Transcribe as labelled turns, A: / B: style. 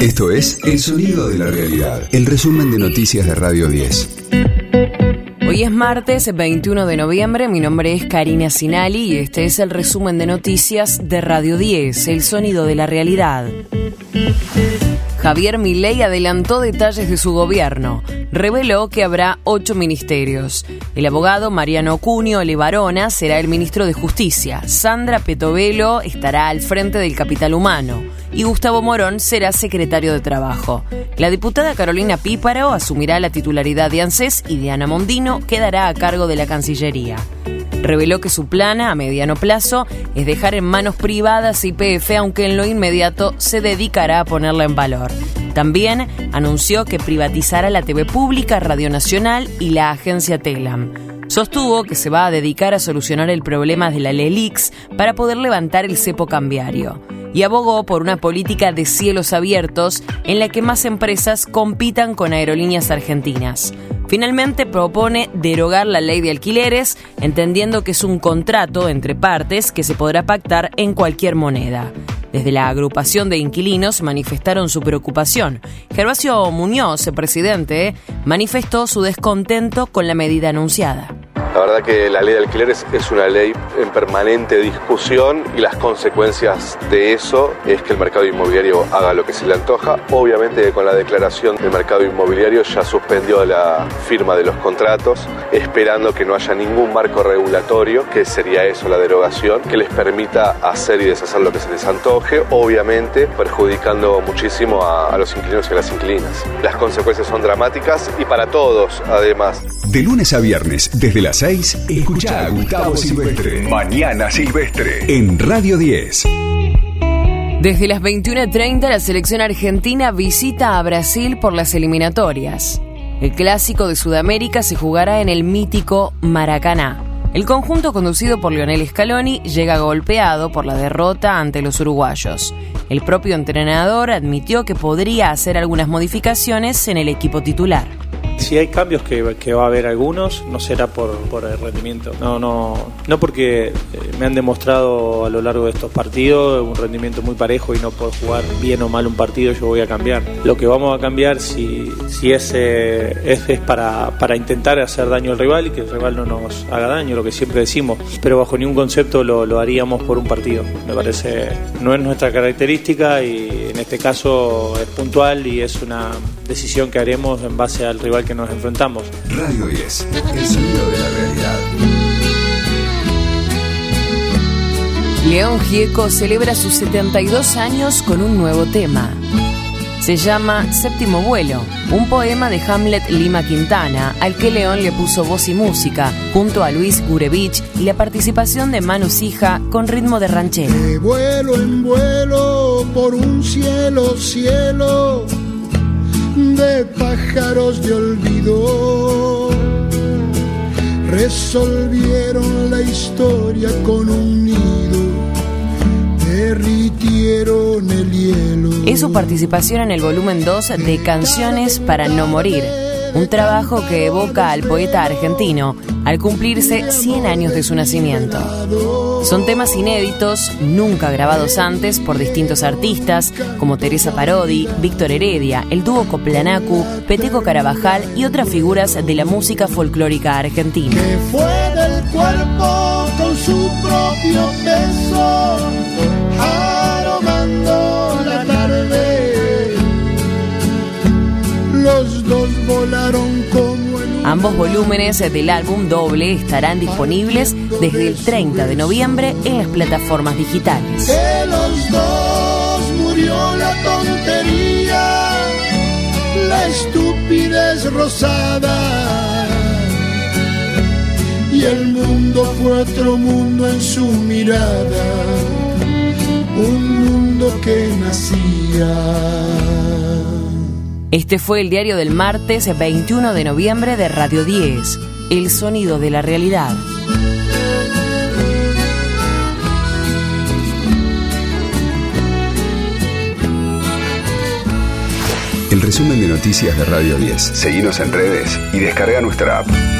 A: Esto es El Sonido de la Realidad, el resumen de noticias de Radio 10.
B: Hoy es martes 21 de noviembre, mi nombre es Karina Sinali y este es el resumen de noticias de Radio 10, El Sonido de la Realidad. Javier Milei adelantó detalles de su gobierno. Reveló que habrá ocho ministerios. El abogado Mariano Cunio Levarona será el ministro de Justicia. Sandra Petovelo estará al frente del capital humano. Y Gustavo Morón será secretario de Trabajo. La diputada Carolina Píparo asumirá la titularidad de ANSES y Diana Mondino quedará a cargo de la Cancillería reveló que su plan a mediano plazo es dejar en manos privadas IPF, aunque en lo inmediato se dedicará a ponerla en valor. También anunció que privatizará la TV pública, Radio Nacional y la agencia Telam. Sostuvo que se va a dedicar a solucionar el problema de la LELIX para poder levantar el cepo cambiario y abogó por una política de cielos abiertos en la que más empresas compitan con aerolíneas argentinas. Finalmente propone derogar la ley de alquileres, entendiendo que es un contrato entre partes que se podrá pactar en cualquier moneda. Desde la agrupación de inquilinos manifestaron su preocupación. Gervasio Muñoz, presidente, manifestó su descontento con la medida anunciada.
C: La verdad que la ley de alquileres es una ley en permanente discusión y las consecuencias de eso es que el mercado inmobiliario haga lo que se le antoja. Obviamente con la declaración del mercado inmobiliario ya suspendió la firma de los contratos, esperando que no haya ningún marco regulatorio, que sería eso la derogación, que les permita hacer y deshacer lo que se les antoje, obviamente perjudicando muchísimo a, a los inquilinos y a las inquilinas. Las consecuencias son dramáticas y para todos además.
A: De lunes a viernes, desde las 6, escucha a Gustavo Silvestre. Mañana Silvestre. En Radio 10.
B: Desde las 21.30 la selección argentina visita a Brasil por las eliminatorias. El clásico de Sudamérica se jugará en el mítico Maracaná. El conjunto conducido por Lionel Scaloni llega golpeado por la derrota ante los uruguayos. El propio entrenador admitió que podría hacer algunas modificaciones en el equipo titular
D: si hay cambios que, que, va a haber algunos, no será por, por el rendimiento. No, no, no porque eh, me han demostrado a lo largo de estos partidos un rendimiento muy parejo y no puedo jugar bien o mal un partido, yo voy a cambiar. Lo que vamos a cambiar si, si es, es para, para intentar hacer daño al rival y que el rival no nos haga daño, lo que siempre decimos. Pero bajo ningún concepto lo, lo haríamos por un partido. Me parece, no es nuestra característica y en este caso es puntual y es una decisión que haremos en base al rival que nos enfrentamos.
A: Radio 10, el sonido de la realidad.
B: León Gieco celebra sus 72 años con un nuevo tema. Se llama Séptimo Vuelo, un poema de Hamlet Lima Quintana, al que León le puso voz y música, junto a Luis Gurevich y la participación de Manu Sija con ritmo de ranchera.
E: De vuelo en vuelo por un cielo, cielo pájaros de olvido. Resolvieron la historia con un nido, derritieron el hielo.
B: Es su participación en el volumen 2 de Canciones para no morir, un trabajo que evoca al poeta argentino al cumplirse 100 años de su nacimiento. Son temas inéditos, nunca grabados antes por distintos artistas como Teresa Parodi, Víctor Heredia, el dúo Coplanacu, Peteco Carabajal y otras figuras de la música folclórica argentina.
E: Que fue del cuerpo con su propio peso,
B: Ambos volúmenes del álbum doble estarán disponibles desde el 30 de noviembre en las plataformas digitales.
E: De los dos murió la tontería, la estupidez rosada. Y el mundo fue otro mundo en su mirada, un mundo que nacía.
B: Este fue el diario del martes 21 de noviembre de Radio 10, El sonido de la realidad.
A: El resumen de noticias de Radio 10. Seguimos en redes y descarga nuestra app.